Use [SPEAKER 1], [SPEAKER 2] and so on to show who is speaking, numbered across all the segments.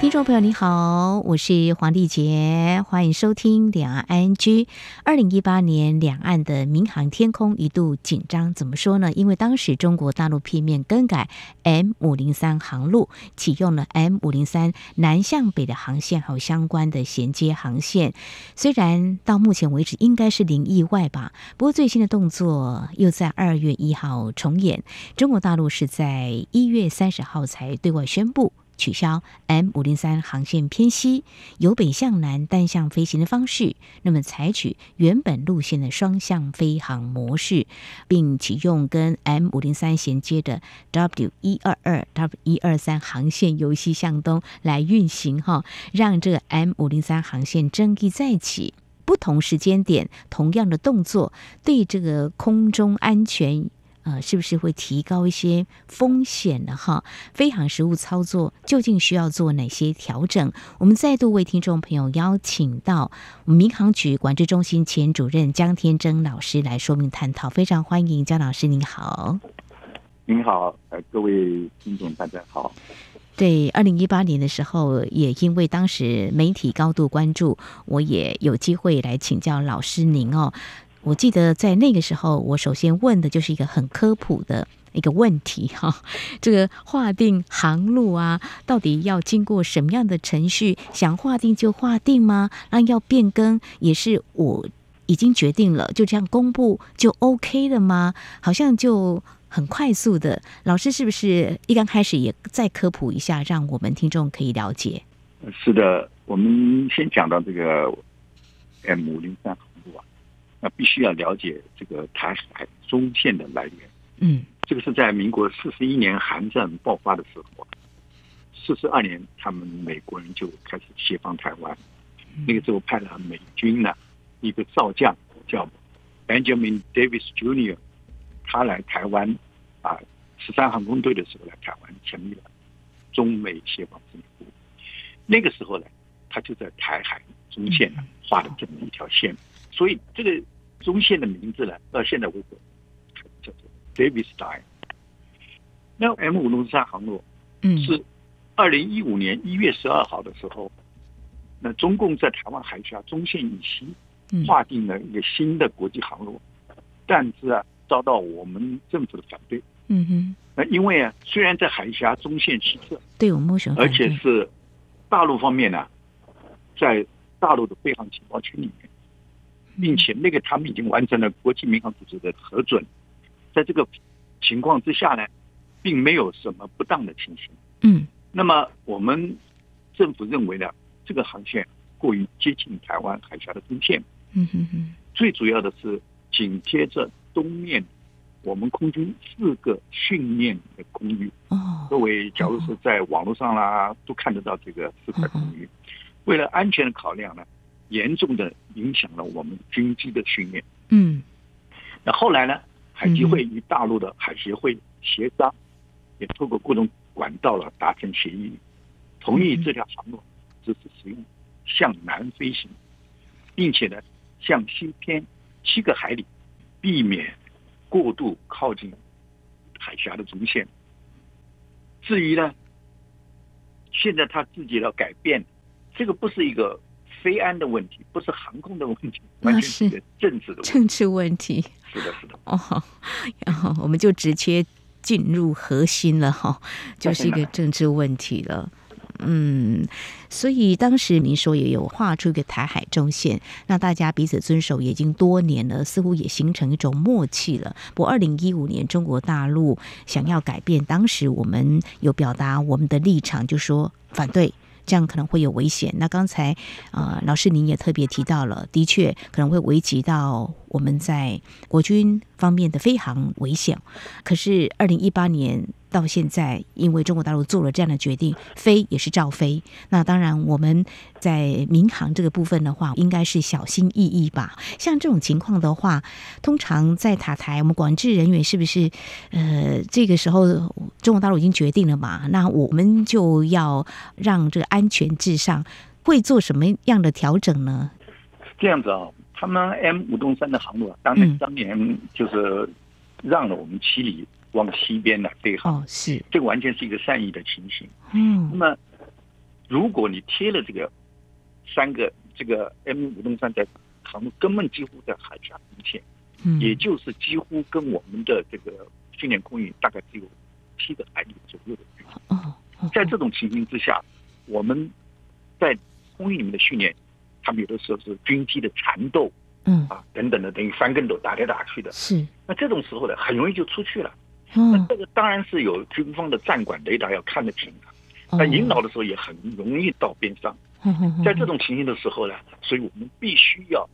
[SPEAKER 1] 听众朋友，你好，我是黄丽杰，欢迎收听两岸 ING。二零一八年，两岸的民航天空一度紧张，怎么说呢？因为当时中国大陆片面更改 M 五零三航路，启用了 M 五零三南向北的航线，还有相关的衔接航线。虽然到目前为止应该是零意外吧，不过最新的动作又在二月一号重演。中国大陆是在一月三十号才对外宣布。取消 M 五零三航线偏西，由北向南单向飞行的方式，那么采取原本路线的双向飞航模式，并启用跟 M 五零三衔接的 W 一二二 W 一二三航线由西向东来运行哈，让这个 M 五零三航线争议再起，不同时间点同样的动作对这个空中安全。呃，是不是会提高一些风险呢？哈，飞航实务操作究竟需要做哪些调整？我们再度为听众朋友邀请到民航局管制中心前主任江天征老师来说明探讨，非常欢迎江老师，您好。
[SPEAKER 2] 您好，呃，各位听众大家好。
[SPEAKER 1] 对，二零一八年的时候，也因为当时媒体高度关注，我也有机会来请教老师您哦。我记得在那个时候，我首先问的就是一个很科普的一个问题哈，这个划定航路啊，到底要经过什么样的程序？想划定就划定吗？那要变更也是我已经决定了，就这样公布就 OK 了吗？好像就很快速的。老师是不是一刚开始也再科普一下，让我们听众可以了解？
[SPEAKER 2] 是的，我们先讲到这个 M 五零三。那必须要了解这个台海中线的来源。
[SPEAKER 1] 嗯，
[SPEAKER 2] 这个是在民国四十一年韩战爆发的时候，四十二年他们美国人就开始协防台湾。那个时候派了美军呢一个少将叫 Benjamin Davis Jr.，他来台湾啊，十三航空队的时候来台湾成立了中美协防司令部。那个时候呢，他就在台海中线呢画了这么一条线。所以这个中线的名字呢，到现在为止叫做 Davis Line。那 M 五零三航路，嗯，是二零一五年一月十二号的时候，那中共在台湾海峡中线以西划定了一个新的国际航路，但是啊，遭到我们政府的反对。
[SPEAKER 1] 嗯哼，
[SPEAKER 2] 那因为啊，虽然在海峡中线西侧，
[SPEAKER 1] 对我们？
[SPEAKER 2] 而且是大陆方面呢，在大陆的飞航情报区里面。并且那个他们已经完成了国际民航组织的核准，在这个情况之下呢，并没有什么不当的情形。
[SPEAKER 1] 嗯，
[SPEAKER 2] 那么我们政府认为呢，这个航线过于接近台湾海峡的中线。
[SPEAKER 1] 嗯哼哼。
[SPEAKER 2] 最主要的是紧贴着东面我们空军四个训练的空域。
[SPEAKER 1] 哦。
[SPEAKER 2] 各位，假如是在网络上啦，都看得到这个四块空域。为了安全的考量呢。严重的影响了我们军机的训练。
[SPEAKER 1] 嗯，
[SPEAKER 2] 那后来呢？海基会与大陆的海协会协商，也透过各种管道了达成协议，同意这条航路只是使用向南飞行，并且呢向西偏七个海里，避免过度靠近海峡的中线。至于呢，现在他自己要改变，这个不是一个。飞安的问题不是航空的问题，完全是政治的问题。
[SPEAKER 1] 政治问题。
[SPEAKER 2] 是的，是的。
[SPEAKER 1] 哦，然后我们就直接进入核心了哈，就是一个政治问题了。嗯，所以当时您说也有画出一个台海中线，那大家彼此遵守已经多年了，似乎也形成一种默契了。不过，二零一五年中国大陆想要改变，当时我们有表达我们的立场，就说反对。这样可能会有危险。那刚才、呃，老师您也特别提到了，的确可能会危及到我们在国军方面的飞航危险。可是二零一八年到现在，因为中国大陆做了这样的决定，飞也是照飞。那当然，我们在民航这个部分的话，应该是小心翼翼吧。像这种情况的话，通常在塔台，我们管制人员是不是呃，这个时候中国大陆已经决定了嘛？那我们就要让这个安全至上，会做什么样的调整呢？
[SPEAKER 2] 这样子啊，他们 M 五东三的航路啊，当年当年就是让了我们七里。往西边来对航，
[SPEAKER 1] 哦，是
[SPEAKER 2] 这个完全是一个善意的情形。
[SPEAKER 1] 嗯，
[SPEAKER 2] 那么如果你贴了这个三个这个 M 五洞三在航路，根本几乎在海峡一线，
[SPEAKER 1] 嗯，
[SPEAKER 2] 也就是几乎跟我们的这个训练空域大概只有七个海里左右的距离。
[SPEAKER 1] 哦，
[SPEAKER 2] 在这种情形之下，我们在空域里面的训练，他们有的时候是军机的缠斗，
[SPEAKER 1] 嗯
[SPEAKER 2] 啊等等的，等于翻跟斗打来打去的。
[SPEAKER 1] 是，
[SPEAKER 2] 那这种时候呢，很容易就出去了。
[SPEAKER 1] 嗯、
[SPEAKER 2] 那这个当然是有军方的战管雷达要看得紧的，那引导的时候也很容易到边上。在这种情形的时候呢，所以我们必须要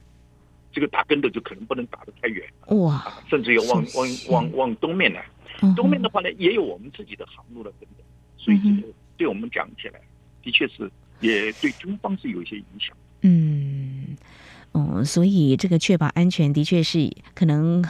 [SPEAKER 2] 这个打跟斗就可能不能打得太远，
[SPEAKER 1] 哇，
[SPEAKER 2] 甚至要往往往往东面来。东面的话呢，也有我们自己的航路的等等，所以这个对我们讲起来，的确是也对军方是有一些影响。
[SPEAKER 1] 嗯。嗯，所以这个确保安全的确是可能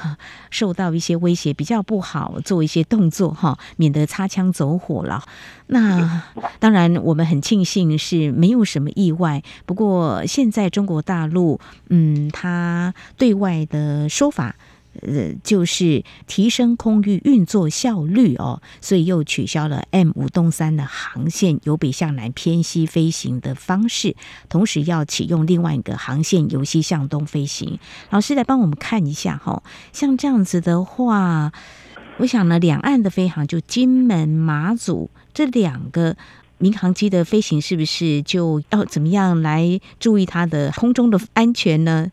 [SPEAKER 1] 受到一些威胁，比较不好做一些动作哈，免得擦枪走火了。那当然，我们很庆幸是没有什么意外。不过现在中国大陆，嗯，他对外的说法。呃，就是提升空域运作效率哦，所以又取消了 M 五东三的航线，由北向南偏西飞行的方式，同时要启用另外一个航线，由西向东飞行。老师来帮我们看一下哈、哦，像这样子的话，我想呢，两岸的飞航就金门、马祖这两个民航机的飞行，是不是就要怎么样来注意它的空中的安全呢？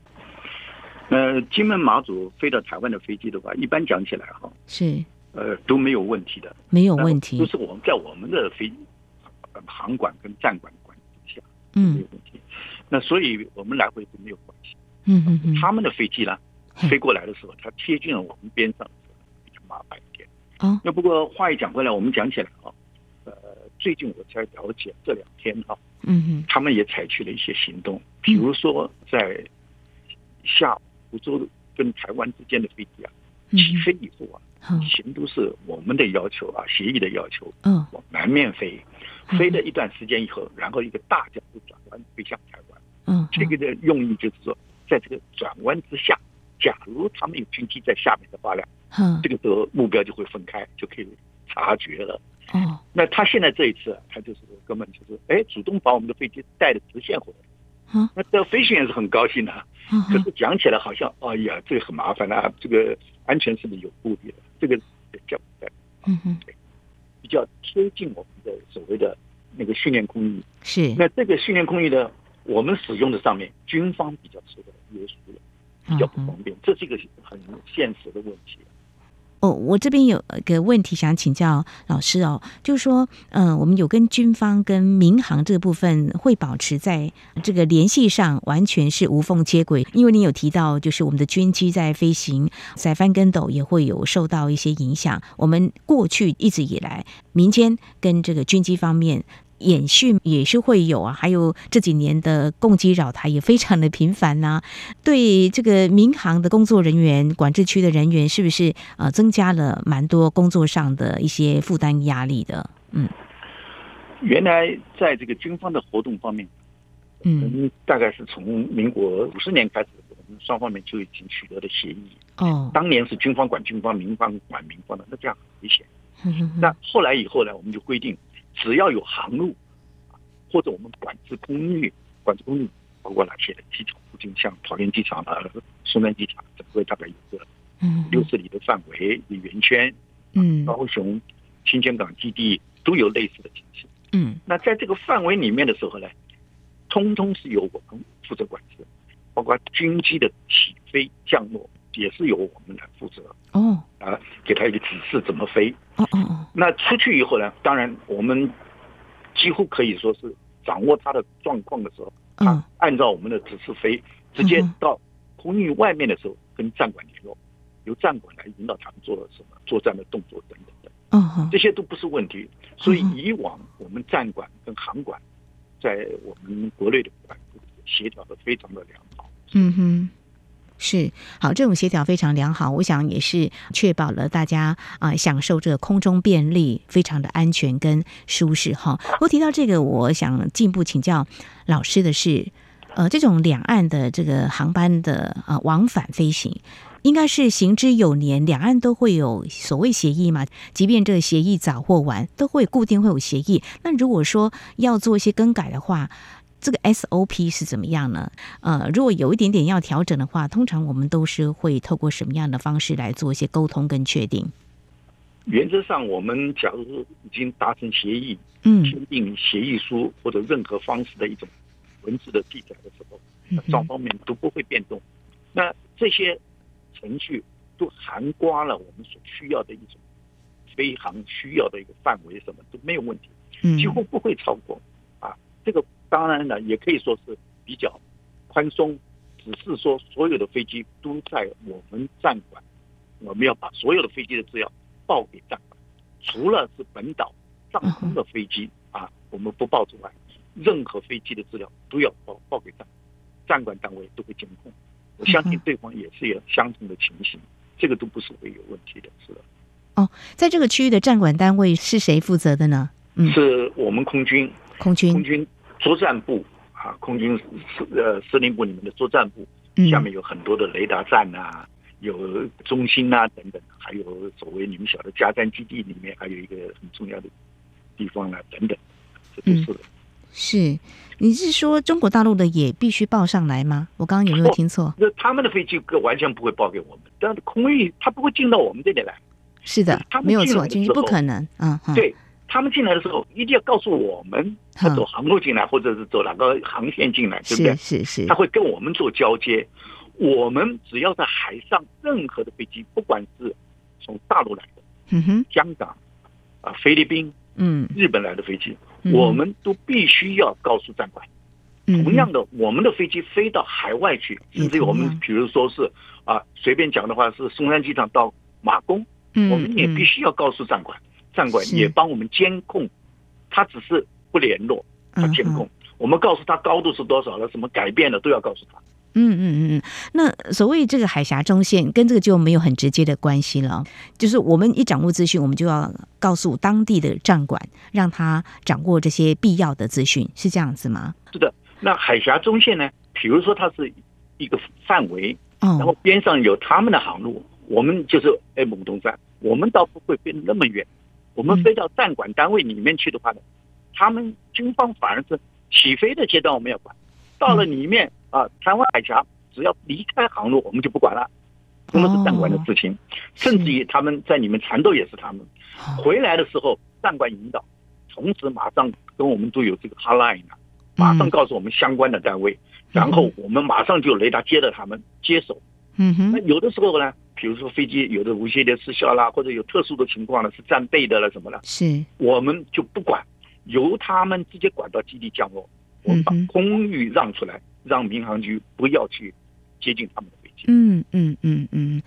[SPEAKER 2] 呃，金门马祖飞到台湾的飞机的话，一般讲起来哈，
[SPEAKER 1] 是
[SPEAKER 2] 呃都没有问题的，
[SPEAKER 1] 没有问题，
[SPEAKER 2] 都是我们在我们的飞航管跟站管管理下，
[SPEAKER 1] 嗯，
[SPEAKER 2] 没有问题。那所以我们来回是没有关系。
[SPEAKER 1] 嗯嗯嗯，
[SPEAKER 2] 他们的飞机呢，飞过来的时候，它贴近了我们边上，比较麻烦一点。
[SPEAKER 1] 哦，
[SPEAKER 2] 那不过话一讲回来，我们讲起来啊，呃，最近我才了解这两天哈，
[SPEAKER 1] 嗯哼，
[SPEAKER 2] 他们也采取了一些行动，比如说在下午。福州跟台湾之间的飞机啊，起飞以后啊，全都是我们的要求啊，协议的要求，嗯，往南面飞，飞了一段时间以后，然后一个大角度转弯飞向台湾，嗯，这个的用意就是说，在这个转弯之下，假如他们有军机在下面的话呢，嗯，这个时候目标就会分开，就可以察觉了。哦，那他现在这一次，他就是根本就是，哎，主动把我们的飞机带的直线回来。嗯，那这飞行员是很高兴的，可是讲起来好像，哎呀，这个很麻烦啊，这个安全是不是有顾虑的？这个叫在，嗯哼，比较贴近我们的所谓的那个训练空域。
[SPEAKER 1] 是，
[SPEAKER 2] 那这个训练空域呢，我们使用的上面，军方比较受到约束了，比较不方便，这是一个很现实的问题。
[SPEAKER 1] 哦，我这边有个问题想请教老师哦，就是说，嗯、我们有跟军方跟民航这个部分会保持在这个联系上，完全是无缝接轨。因为你有提到，就是我们的军机在飞行，在翻跟斗也会有受到一些影响。我们过去一直以来，民间跟这个军机方面。演训也是会有啊，还有这几年的共机扰台也非常的频繁呐、啊。对这个民航的工作人员、管制区的人员，是不是呃增加了蛮多工作上的一些负担压力的？嗯，
[SPEAKER 2] 原来在这个军方的活动方面，嗯，大概是从民国五十年开始，我们双方面就已经取得了协议。哦，当年是军方管军方，民方管民方的，那这样很危险。那后来以后呢，我们就规定。只要有航路，或者我们管制空域，管制空域包括哪些的机场附近，像桃园机场啊、松山机场，整个大概有个六十里的范围的圆圈，嗯，高雄、新墉港基地都有类似的情形。嗯，那在这个范围里面的时候呢，通通是由我们负责管制，包括军机的起飞降落也是由我们来负责。哦，啊，给他一个指示怎么飞。哦哦哦。那出去以后呢，当然我们几乎可以说是掌握他的状况的时候，啊，按照我们的指示飞，直接到空域外面的时候，跟战管联络，由战管来引导他们做什么作战的动作等等这些都不是问题。所以以往我们站管跟航管在我们国内的管协调的非常的良好。
[SPEAKER 1] 嗯哼。是好，这种协调非常良好，我想也是确保了大家啊、享受这个空中便利，非常的安全跟舒适哈。不过提到这个，我想进一步请教老师的是，呃，这种两岸的这个航班的呃往返飞行，应该是行之有年，两岸都会有所谓协议嘛？即便这个协议早或晚，都会固定会有协议。那如果说要做一些更改的话，这个 SOP 是怎么样呢？呃，如果有一点点要调整的话，通常我们都是会透过什么样的方式来做一些沟通跟确定？
[SPEAKER 2] 原则上，我们假如说已经达成协议，
[SPEAKER 1] 嗯，
[SPEAKER 2] 签订协议书或者任何方式的一种文字的记载的时候，那双方面都不会变动。嗯、那这些程序都涵盖了我们所需要的一种飞航需要的一个范围，什么都没有问题，几乎不会超过啊这个。当然了，也可以说是比较宽松，只是说所有的飞机都在我们站管，我们要把所有的飞机的资料报给站管，除了是本岛上空的飞机啊，我们不报之外，任何飞机的资料都要报报给站站管单位都会监控。我相信对方也是有相同的情形，这个都不是会有问题的，是的。
[SPEAKER 1] 哦，在这个区域的站管单位是谁负责的呢？
[SPEAKER 2] 嗯，是我们空军，
[SPEAKER 1] 空军，
[SPEAKER 2] 空军。作战部啊，空军司呃司令部里面的作战部，下面有很多的雷达站啊，有中心啊等等，还有所谓你们晓得加战基地里面还有一个很重要的地方啊等等，这都是的。
[SPEAKER 1] 嗯、是，你是说中国大陆的也必须报上来吗？我刚刚有没有听错？
[SPEAKER 2] 那他们的飞机完全不会报给我们，但是空域它不会进到我们这里来。
[SPEAKER 1] 是的，没有错，就是不可能。嗯，
[SPEAKER 2] 对。他们进来的时候，一定要告诉我们他走航路进来，或者是走哪个航线进来，对不对？
[SPEAKER 1] 是是是。
[SPEAKER 2] 他会跟我们做交接。我们只要在海上任何的飞机，不管是从大陆来的，
[SPEAKER 1] 嗯哼，
[SPEAKER 2] 香港啊、菲律宾、
[SPEAKER 1] 嗯、
[SPEAKER 2] 日本来的飞机，我们都必须要告诉站管。同样的，我们的飞机飞到海外去，甚至于我们比如说是啊，随便讲的话是松山机场到马公，我们也必须要告诉站管。站管也帮我们监控，他只是不联络，他监控。我们告诉他高度是多少了，什么改变了都要告诉他。
[SPEAKER 1] 嗯嗯嗯嗯，那所谓这个海峡中线跟这个就没有很直接的关系了，就是我们一掌握资讯，我们就要告诉当地的站管，让他掌握这些必要的资讯，是这样子吗？
[SPEAKER 2] 是的。那海峡中线呢？比如说它是一个范围，然后边上有他们的航路，我们就是 M 五东站，我们倒不会飞那么远。我们飞到站管单位里面去的话呢，他们军方反而是起飞的阶段我们要管，到了里面啊，台湾海峡只要离开航路，我们就不管了，那么是站管的事情。甚至于他们在里面缠斗也是他们，回来的时候站管引导，同时马上跟我们都有这个 hotline 啊，马上告诉我们相关的单位，然后我们马上就雷达接到他们接手。
[SPEAKER 1] 嗯哼，
[SPEAKER 2] 那有的时候呢？比如说飞机有的无线电失效啦，或者有特殊的情况了，是战备的了什么了，
[SPEAKER 1] 是，
[SPEAKER 2] 我们就不管，由他们直接管到基地降落，我们把空域让出来，让民航局不要去接近他们的。
[SPEAKER 1] 嗯嗯嗯嗯，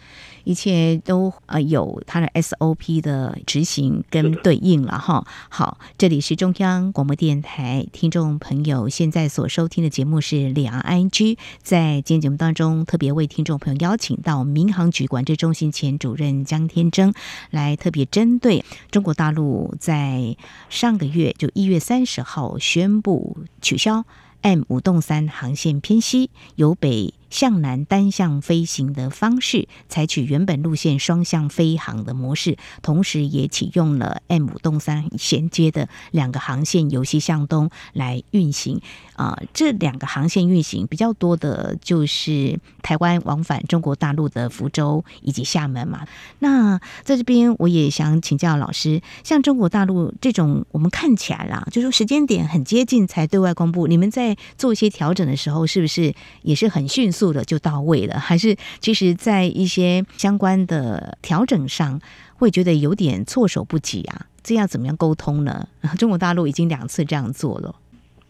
[SPEAKER 1] 一切都呃有它的 SOP 的执行跟对应了哈。好，这里是中央广播电台听众朋友现在所收听的节目是两岸 ING，在今天节目当中特别为听众朋友邀请到民航局管制中心前主任江天征来特别针对中国大陆在上个月就一月三十号宣布取消 M 五洞三航线偏西由北。向南单向飞行的方式，采取原本路线双向飞航的模式，同时也启用了 M 五洞三衔接的两个航线由西向东来运行。啊、这两个航线运行比较多的就是台湾往返中国大陆的福州以及厦门嘛。那在这边我也想请教老师，像中国大陆这种，我们看起来啦，就说时间点很接近才对外公布，你们在做一些调整的时候，是不是也是很迅速？速的就到位了，还是其实在一些相关的调整上，会觉得有点措手不及啊？这样怎么样沟通呢？中国大陆已经两次这样做了，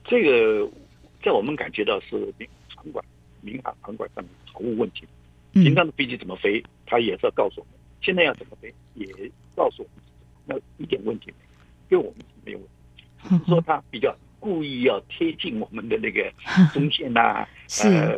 [SPEAKER 2] 这个在我们感觉到是民航管、民航航管上面毫无问题。平常的飞机怎么飞，他也是要告诉我们；现在要怎么飞，也告诉我们。那一点问题没有，对我们是没有问题。只是说他比较故意要贴近我们的那个 中线呐、啊，呃，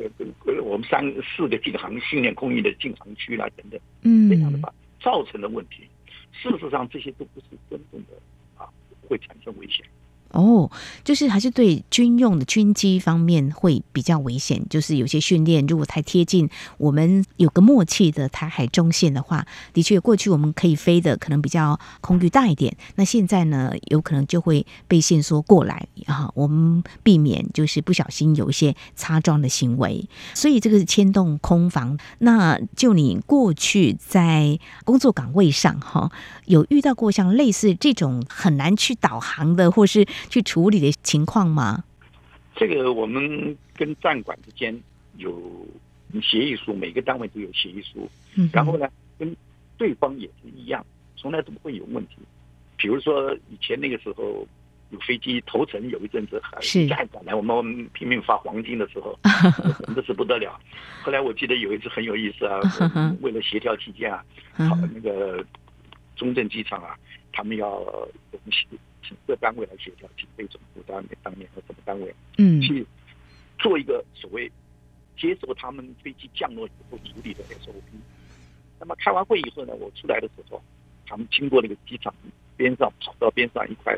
[SPEAKER 2] 我们三四个禁航训练空域的禁航区啦、啊、等等，嗯，这样的话造成的问题，事实上这些都不是真正的啊，会产生危险。
[SPEAKER 1] 哦，就是还是对军用的军机方面会比较危险。就是有些训练如果太贴近我们有个默契的台海中线的话，的确过去我们可以飞的可能比较空域大一点。那现在呢，有可能就会被限缩过来啊。我们避免就是不小心有一些擦撞的行为。所以这个是牵动空防。那就你过去在工作岗位上哈，有遇到过像类似这种很难去导航的，或是去处理的情况吗？
[SPEAKER 2] 这个我们跟站管之间有协议书，每个单位都有协议书。嗯，然后呢，跟对方也是一样，从来都不会有问题。比如说以前那个时候有飞机投诚，有一阵子还是战管来，我们拼命发黄金的时候，真的是不得了。后来我记得有一次很有意思啊，为了协调起见啊，好那个中正机场啊，他们要东西。请各单位来协调，请飞总部单位当年和什么单位，嗯，去做一个所谓接受他们飞机降落以后处理的 SOP。那么开完会以后呢，我出来的时候，他们经过那个机场边上，跑到边上一块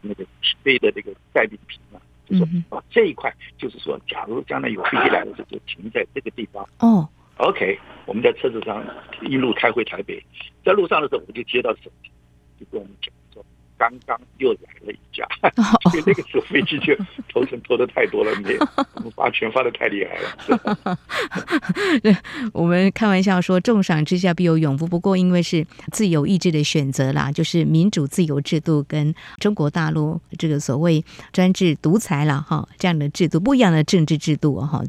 [SPEAKER 2] 那个起飞的那个盖饼坪啊，就说啊这一块就是说，假如将来有飞机来的时候，就停在这个地方。哦，OK，我们在车子上一路开回台北，在路上的时候，我就接到手机，就跟我们讲说。刚刚又来了一架，所以那个时候飞机就投诚投的太多了，没有 我们发钱发的太厉害了。
[SPEAKER 1] 我们开玩笑说，重赏之下必有勇夫。不过因为是自由意志的选择啦，就是民主自由制度跟中国大陆这个所谓专制独裁了哈，这样的制度不一样的政治制度哈。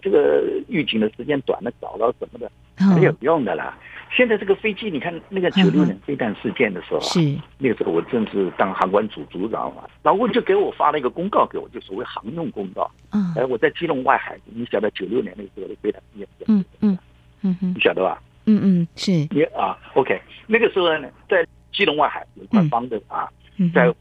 [SPEAKER 2] 这个预警的时间短了，早了什么的没有用的啦。现在这个飞机，你看那个九六年飞弹事件的时候啊，是那个时候我正是当航管组组长嘛，然后就给我发了一个公告给我，就所谓航用公告。嗯，哎，我在基隆外海，你晓得九六年那个时候的飞弹事件？嗯嗯嗯嗯，你晓得吧？
[SPEAKER 1] 嗯嗯，是。
[SPEAKER 2] 你啊，OK，那个时候呢，在基隆外海有一块方的啊，在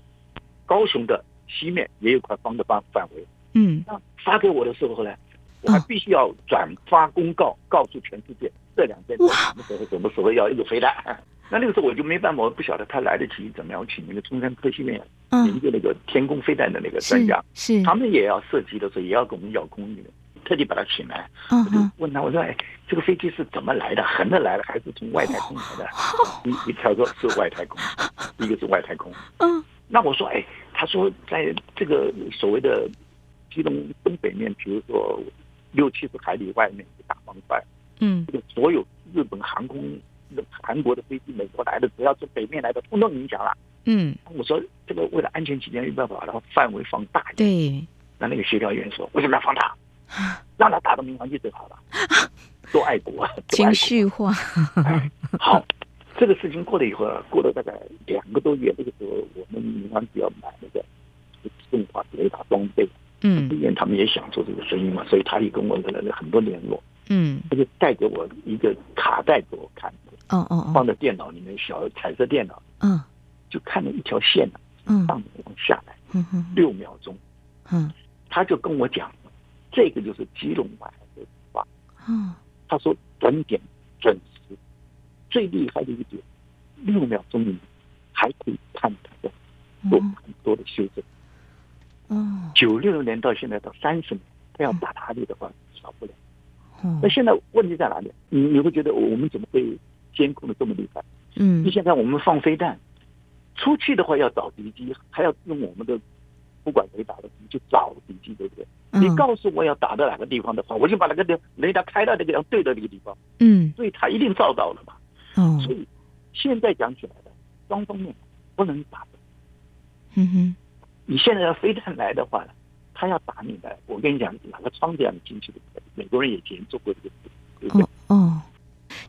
[SPEAKER 2] 高雄的西面也有块方的范范围。嗯，那发给我的时候呢，我还必须要转发公告，告诉全世界。这两天什么时候什么所谓要一个飞弹？那那个时候我就没办法，我不晓得他来得及怎么样，请那个中山科学院研究那个天宫飞弹的那个专家，是他们也要设计的时候也要跟我们要空运，特地把他请来，我就问他，我说哎，这个飞机是怎么来的？横着来的还是从外太空来的？一 一条说是外太空，一个是外太空。嗯，那我说哎，他说在这个所谓的基隆东北面，比如说六七十海里外面一个大方块。嗯，这个所有日本航空、韩国的飞机、美国来的，只要是北面来的，通通影响了。嗯，我说这个为了安全起见，没办法，然后范围放大一点。对，那那个协调员说，为什么要放大？让他打到民航机最好了，多爱国啊！
[SPEAKER 1] 情绪化。
[SPEAKER 2] 好，这个事情过了以后，过了大概两个多月，这个时候我们民航局要买那个自动化雷达装备。嗯，因为他们也想做这个生意嘛，所以他也跟我来了很多联络。嗯，他就带给我一个卡带给我看，哦哦，放在电脑里面，小彩色电脑，嗯，就看了一条线嗯，上往下来，嗯哼，六秒钟，嗯，他就跟我讲，这个就是基隆湾的话，嗯，他说准点准时，最厉害的一点，六秒钟里还可以看他的做很多的修正，嗯，九六年到现在到三十年，他要打哪里的话，少不了。那现在问题在哪里？你你会觉得我们怎么会监控的这么厉害？嗯，你现在我们放飞弹出去的话，要找敌机，还要用我们的不管雷达的你就找敌机，对不对？你告诉我要打到哪个地方的话，我就把那个雷雷达开到那个地方，对到那个地方。嗯，所以他一定照到了嘛。哦，所以现在讲起来的双方面不能打的。嗯哼，你现在要飞弹来的话？他要打你的，我跟你讲，哪个窗子让你进去的？美国人以前做过这个事。哦哦，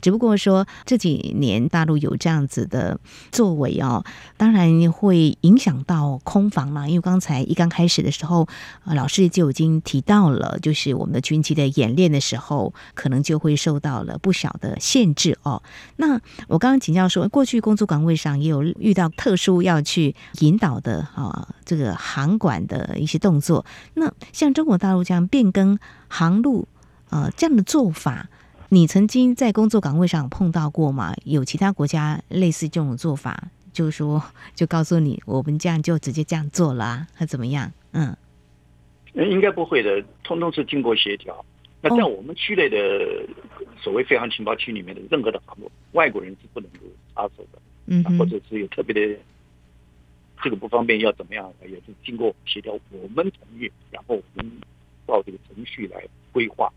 [SPEAKER 1] 只不过说这几年大陆有这样子的作为哦，当然会影响到空防嘛。因为刚才一刚开始的时候，呃，老师就已经提到了，就是我们的军机的演练的时候，可能就会受到了不小的限制哦。那我刚刚请教说，过去工作岗位上也有遇到特殊要去引导的啊，这个航管的一些动作。那像中国大陆这样变更航路，呃，这样的做法，你曾经在工作岗位上碰到过吗？有其他国家类似这种做法，就是说，就告诉你，我们这样就直接这样做了啊，还怎么样？嗯，
[SPEAKER 2] 应该不会的，通通是经过协调。那在我们区内的所谓飞航情报区里面的任何的航路，外国人是不能够插手的。嗯，或者是有特别的这个不方便要怎么样，也是经过协调，我们同意，然后我们照这个程序来规划，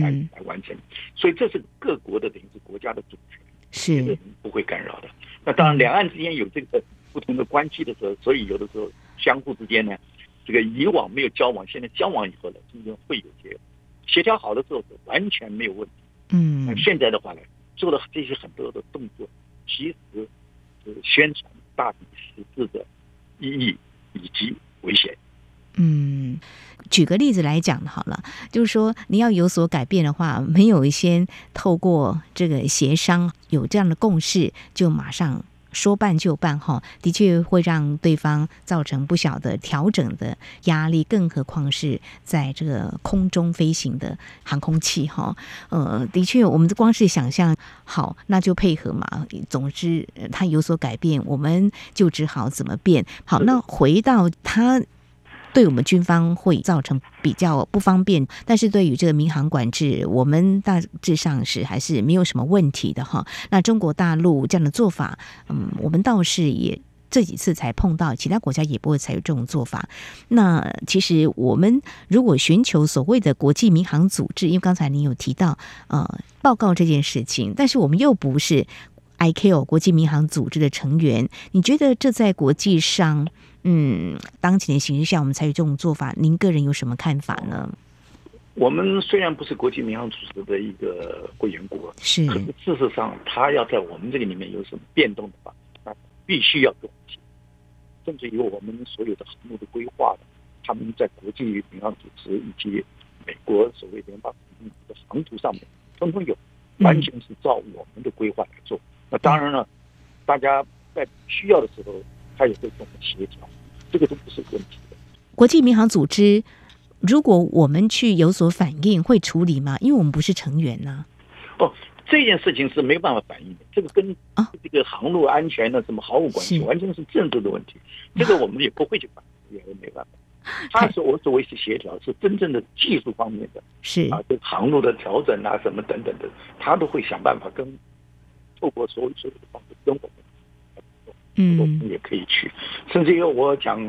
[SPEAKER 2] 来来完成。所以这是各国的等于是国家的主权，是这个不会干扰的。那当然，两岸之间有这个不同的关系的时候，所以有的时候相互之间呢，这个以往没有交往，现在交往以后呢，中间会有些。协调好的时候是完全没有问题。嗯，那现在的话呢，做的这些很多的动作，其实是宣传大抵实质的意义以及危险。
[SPEAKER 1] 嗯，举个例子来讲好了，就是说你要有所改变的话，没有先透过这个协商有这样的共识，就马上。说办就办哈，的确会让对方造成不小的调整的压力，更何况是在这个空中飞行的航空器哈。呃，的确，我们光是想象好，那就配合嘛。总之，它有所改变，我们就只好怎么变。好，那回到它。对我们军方会造成比较不方便，但是对于这个民航管制，我们大致上是还是没有什么问题的哈。那中国大陆这样的做法，嗯，我们倒是也这几次才碰到，其他国家也不会采用这种做法。那其实我们如果寻求所谓的国际民航组织，因为刚才您有提到呃报告这件事情，但是我们又不是 I C O 国际民航组织的成员，你觉得这在国际上？嗯，当前的形势下，我们采取这种做法，您个人有什么看法呢？
[SPEAKER 2] 我们虽然不是国际民航组织的一个会员国，是，可是事实上，他要在我们这个里面有什么变动的话，那必须要跟我们，甚至于我们所有的航路的规划的，他们在国际民航组织以及美国所谓联邦的航图上面，通通有，完全是照我们的规划来做。嗯、那当然了，大家在需要的时候。他也会跟我们协调，这个都不是问题的。
[SPEAKER 1] 国际民航组织，如果我们去有所反应，会处理吗？因为我们不是成员呢、
[SPEAKER 2] 啊。哦，这件事情是没办法反应的，这个跟这个航路安全的什么毫无关系，完全是政治的问题。这个我们也不会去反应，也没办法。他是我所谓是协调，是真正的技术方面的，是啊，这航路的调整啊，什么等等的，他都会想办法跟透过所有所有的方式跟我们。嗯，我们也可以去，甚至于我讲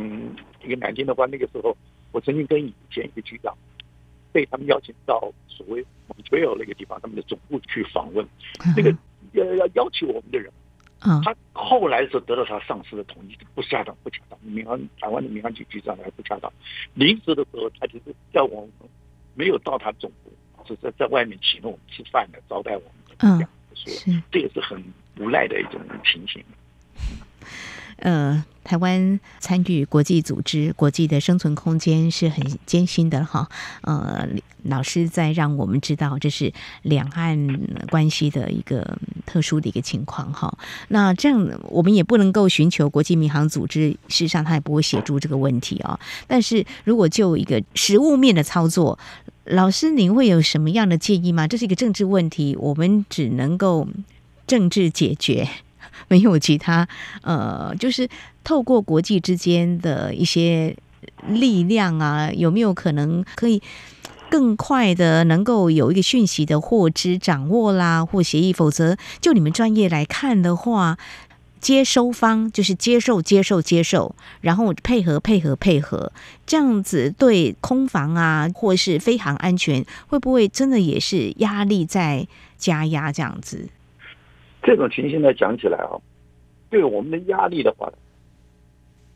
[SPEAKER 2] 一个南京的话，那个时候我曾经跟以前一个局长被他们邀请到所谓蒙特利尔那个地方，他们的总部去访问。那个要要邀请我们的人，他后来是得到他上司的同意，不恰当，不恰当。民航台湾的民航局局长还不恰当。临时的时候，他就是叫我们没有到他总部，是在在外面请了我们吃饭的，招待我们的这样说，这也是很无奈的一种情形。
[SPEAKER 1] 呃，台湾参与国际组织，国际的生存空间是很艰辛的哈。呃，老师在让我们知道，这是两岸关系的一个特殊的一个情况哈。那这样，我们也不能够寻求国际民航组织，事实上他也不会协助这个问题啊。但是如果就一个实务面的操作，老师您会有什么样的建议吗？这是一个政治问题，我们只能够政治解决。没有其他，呃，就是透过国际之间的一些力量啊，有没有可能可以更快的能够有一个讯息的获知、掌握啦，或协议？否则，就你们专业来看的话，接收方就是接受、接受、接受，然后配合、配合、配合，这样子对空防啊，或是飞航安全，会不会真的也是压力在加压这样子？
[SPEAKER 2] 这种情形呢讲起来啊，对我们的压力的话，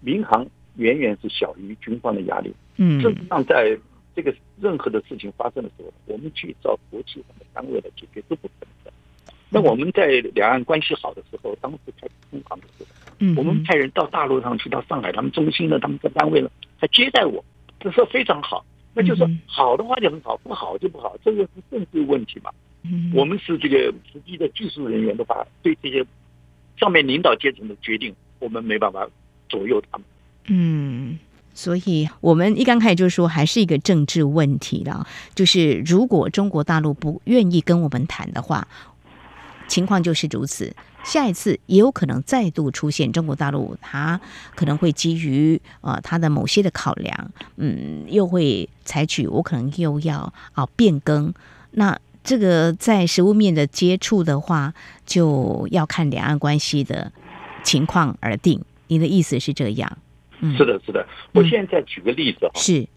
[SPEAKER 2] 民航远远是小于军方的压力。嗯，事实际上在这个任何的事情发生的时候，我们去找国际上的单位来解决都不可能的。那我们在两岸关系好的时候，当时开通航的时候，
[SPEAKER 1] 嗯，
[SPEAKER 2] 我们派人到大陆上去，到上海他们中心的他们的单位呢，还接待我，这是非常好。那就是好的话就很好，不好就不好，这个是政治问题嘛。嗯，我们是这个实际的技术人员的话，对这些上面领导阶层的决定，我们没办法左右他们。
[SPEAKER 1] 嗯。所以，我们一刚开始就说，还是一个政治问题了。就是如果中国大陆不愿意跟我们谈的话，情况就是如此。下一次也有可能再度出现中国大陆，他可能会基于呃他的某些的考量，嗯，又会采取我可能又要啊变更。那这个在食物面的接触的话，就要看两岸关系的情况而定。你的意思是这样？
[SPEAKER 2] 是的，是的。我现在举个例子哈，
[SPEAKER 1] 是，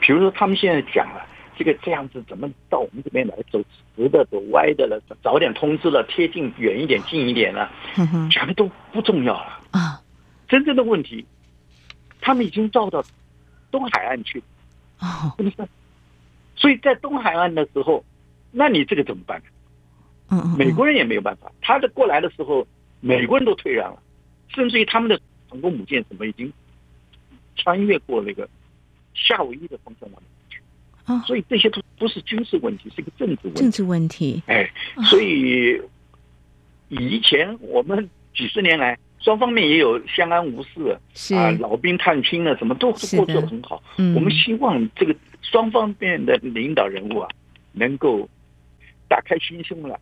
[SPEAKER 2] 比如说他们现在讲了这个这样子怎么到我们这边来走直的走歪的了，早点通知了，贴近远一点近一点了，讲的都不重要了啊。真正的问题，他们已经绕到东海岸去了啊，是不是？所以在东海岸的时候，那你这个怎么办呢？嗯，美国人也没有办法，他的过来的时候，美国人都退让了，甚至于他们的航空母舰什么已经。穿越过那个夏威夷的方向往里去，啊，所以这些都不是军事问题，是一个政治问题。
[SPEAKER 1] 政治问题，
[SPEAKER 2] 哎，所以以前我们几十年来，双方面也有相安无事，是啊，老兵探亲了，什么都过得很好。我们希望这个双方面的领导人物啊，能够打开心胸了，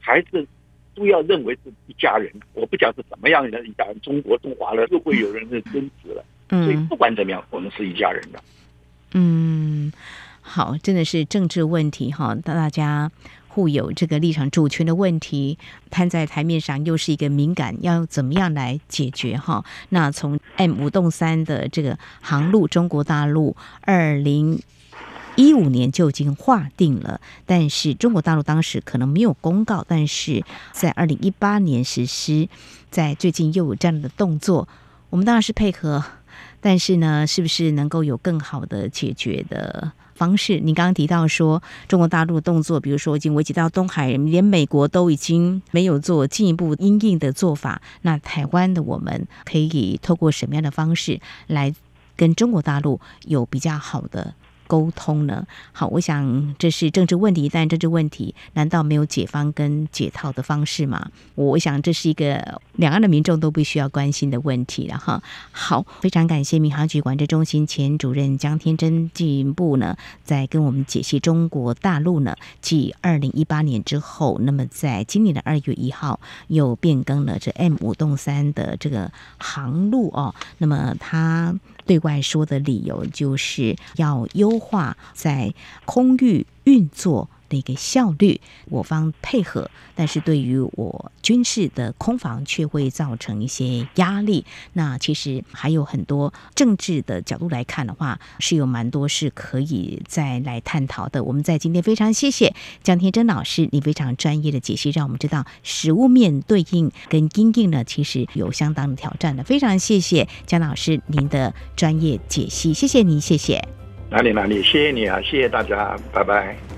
[SPEAKER 2] 孩子都要认为是一家人。我不讲是什么样的一家人，中国中华了，又会有人的争执了。所以不管怎么样，我们是一家人的。
[SPEAKER 1] 嗯，好，真的是政治问题哈，大家互有这个立场主权的问题摊在台面上，又是一个敏感，要怎么样来解决哈？那从 M 五洞三的这个航路，中国大陆二零一五年就已经划定了，但是中国大陆当时可能没有公告，但是在二零一八年实施，在最近又有这样的动作，我们当然是配合。但是呢，是不是能够有更好的解决的方式？你刚刚提到说，中国大陆的动作，比如说已经危及到东海，连美国都已经没有做进一步因应的做法。那台湾的我们可以透过什么样的方式来跟中国大陆有比较好的沟通呢？好，我想这是政治问题，但政治问题难道没有解方跟解套的方式吗？我想这是一个两岸的民众都必须要关心的问题了哈。好，非常感谢民航局管制中心前主任江天真进一步呢，在跟我们解析中国大陆呢，继二零一八年之后，那么在今年的二月一号又变更了这 M 五栋三的这个航路哦，那么它。对外说的理由就是要优化在空域运作的一个效率，我方配合，但是对于我军事的空防却会造成一些压力。那其实还有很多政治的角度来看的话，是有蛮多是可以再来探讨的。我们在今天非常谢谢江天真老师，你非常专业的解析，让我们知道实物面对应跟因应呢，其实有相当的挑战的。非常谢谢江老师您的专业解析，谢谢您，谢谢。
[SPEAKER 2] 哪里哪里，谢谢你啊，谢谢大家，拜拜。